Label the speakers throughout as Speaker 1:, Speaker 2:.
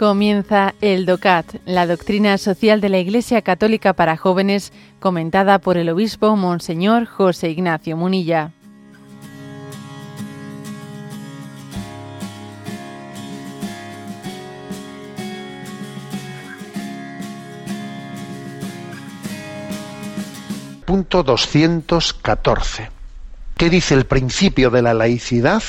Speaker 1: Comienza el DOCAT, la doctrina social de la Iglesia Católica para jóvenes, comentada por el obispo Monseñor José Ignacio Munilla.
Speaker 2: Punto 214. ¿Qué dice el principio de la laicidad?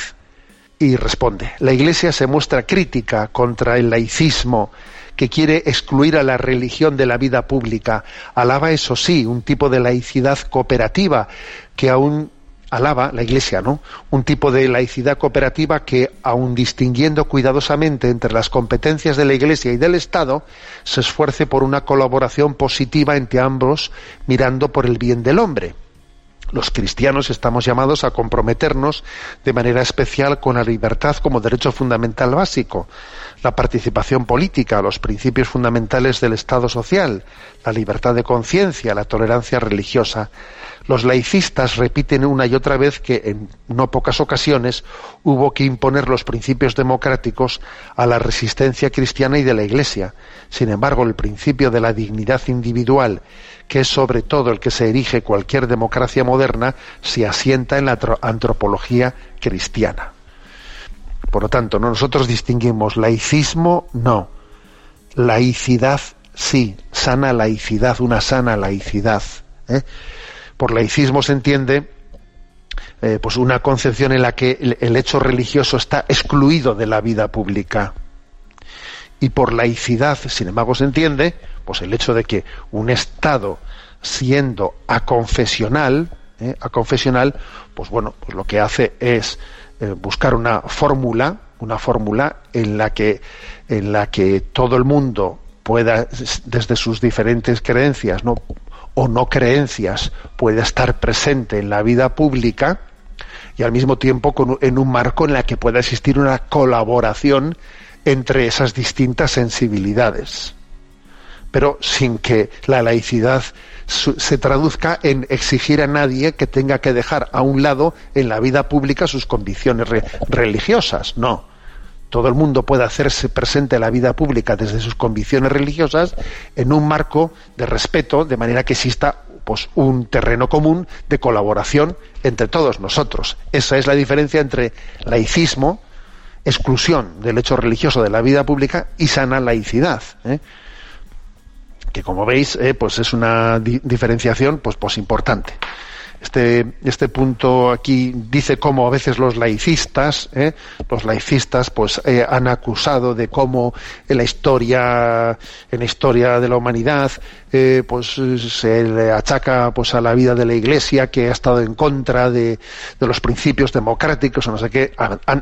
Speaker 2: Y responde. La Iglesia se muestra crítica contra el laicismo que quiere excluir a la religión de la vida pública. Alaba, eso sí, un tipo de laicidad cooperativa que aún alaba la Iglesia, ¿no? Un tipo de laicidad cooperativa que, aun distinguiendo cuidadosamente entre las competencias de la Iglesia y del Estado, se esfuerce por una colaboración positiva entre ambos, mirando por el bien del hombre los cristianos estamos llamados a comprometernos de manera especial con la libertad como derecho fundamental básico, la participación política, los principios fundamentales del Estado social, la libertad de conciencia, la tolerancia religiosa. Los laicistas repiten una y otra vez que en no pocas ocasiones hubo que imponer los principios democráticos a la resistencia cristiana y de la Iglesia. Sin embargo, el principio de la dignidad individual que es sobre todo el que se erige cualquier democracia moderna, se asienta en la antropología cristiana. Por lo tanto, nosotros distinguimos laicismo, no. Laicidad, sí. Sana laicidad, una sana laicidad. ¿eh? Por laicismo se entiende eh, pues una concepción en la que el hecho religioso está excluido de la vida pública. Y por laicidad, sin embargo, se entiende pues el hecho de que un Estado siendo aconfesional, ¿eh? confesional, pues bueno, pues lo que hace es eh, buscar una fórmula, una fórmula en la que en la que todo el mundo pueda desde sus diferentes creencias, ¿no? O no creencias, pueda estar presente en la vida pública y al mismo tiempo en un marco en la que pueda existir una colaboración entre esas distintas sensibilidades pero sin que la laicidad se traduzca en exigir a nadie que tenga que dejar a un lado en la vida pública sus convicciones religiosas. No. Todo el mundo puede hacerse presente en la vida pública desde sus convicciones religiosas en un marco de respeto, de manera que exista pues, un terreno común de colaboración entre todos nosotros. Esa es la diferencia entre laicismo, exclusión del hecho religioso de la vida pública y sana laicidad. ¿eh? que como veis, eh, pues es una diferenciación pues, pues importante. Este, este punto aquí dice cómo a veces los laicistas, eh, los laicistas, pues eh, han acusado de cómo en la historia, en la historia de la humanidad, pues se le achaca pues a la vida de la Iglesia que ha estado en contra de, de los principios democráticos o no sé qué.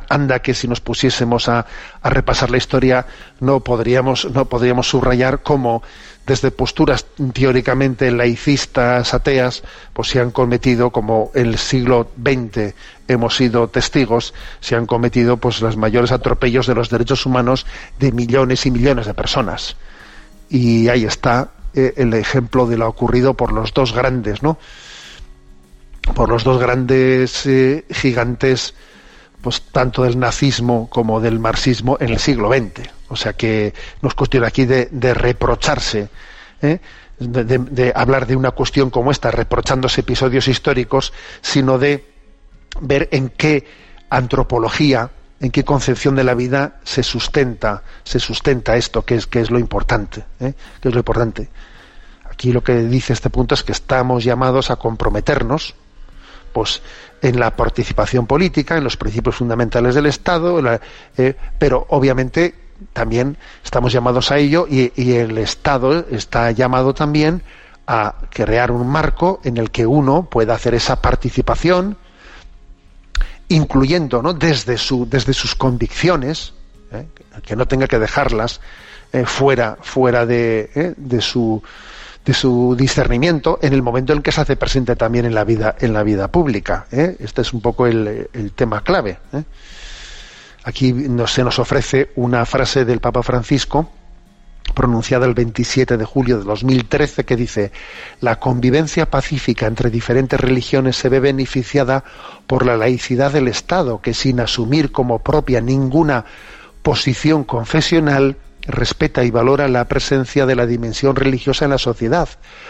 Speaker 2: Anda que si nos pusiésemos a, a repasar la historia no podríamos no podríamos subrayar cómo desde posturas teóricamente laicistas, ateas, pues se han cometido, como en el siglo XX hemos sido testigos, se han cometido pues los mayores atropellos de los derechos humanos de millones y millones de personas. Y ahí está eh, el ejemplo de lo ocurrido por los dos grandes, ¿no? Por los dos grandes eh, gigantes pues tanto del nazismo como del marxismo en el siglo XX. O sea que no es cuestión aquí de, reprocharse, ¿eh? de, hablar de una cuestión como esta, reprochándose episodios históricos, sino de ver en qué antropología, en qué concepción de la vida se sustenta, se sustenta esto, que es, que es lo importante, ¿eh? que es lo importante. Aquí lo que dice este punto es que estamos llamados a comprometernos, pues en la participación política, en los principios fundamentales del Estado, eh, pero obviamente también estamos llamados a ello y, el Estado está llamado también a crear un marco en el que uno pueda hacer esa participación, incluyendo ¿no? desde, su, desde sus convicciones, ¿eh? que no tenga que dejarlas eh, fuera, fuera de, de su de su discernimiento en el momento en que se hace presente también en la vida, en la vida pública. ¿eh? Este es un poco el, tema clave. Aquí se nos ofrece una frase del Papa Francisco pronunciada el 27 de julio de 2013 que dice la convivencia pacífica entre diferentes religiones se ve beneficiada por la laicidad del Estado que sin asumir como propia ninguna posición confesional respeta y valora la presencia de la dimensión religiosa en la sociedad,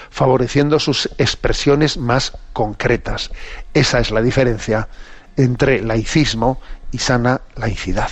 Speaker 2: favoreciendo sus expresiones más concretas. Esa es la diferencia entre laicismo y sana laicidad.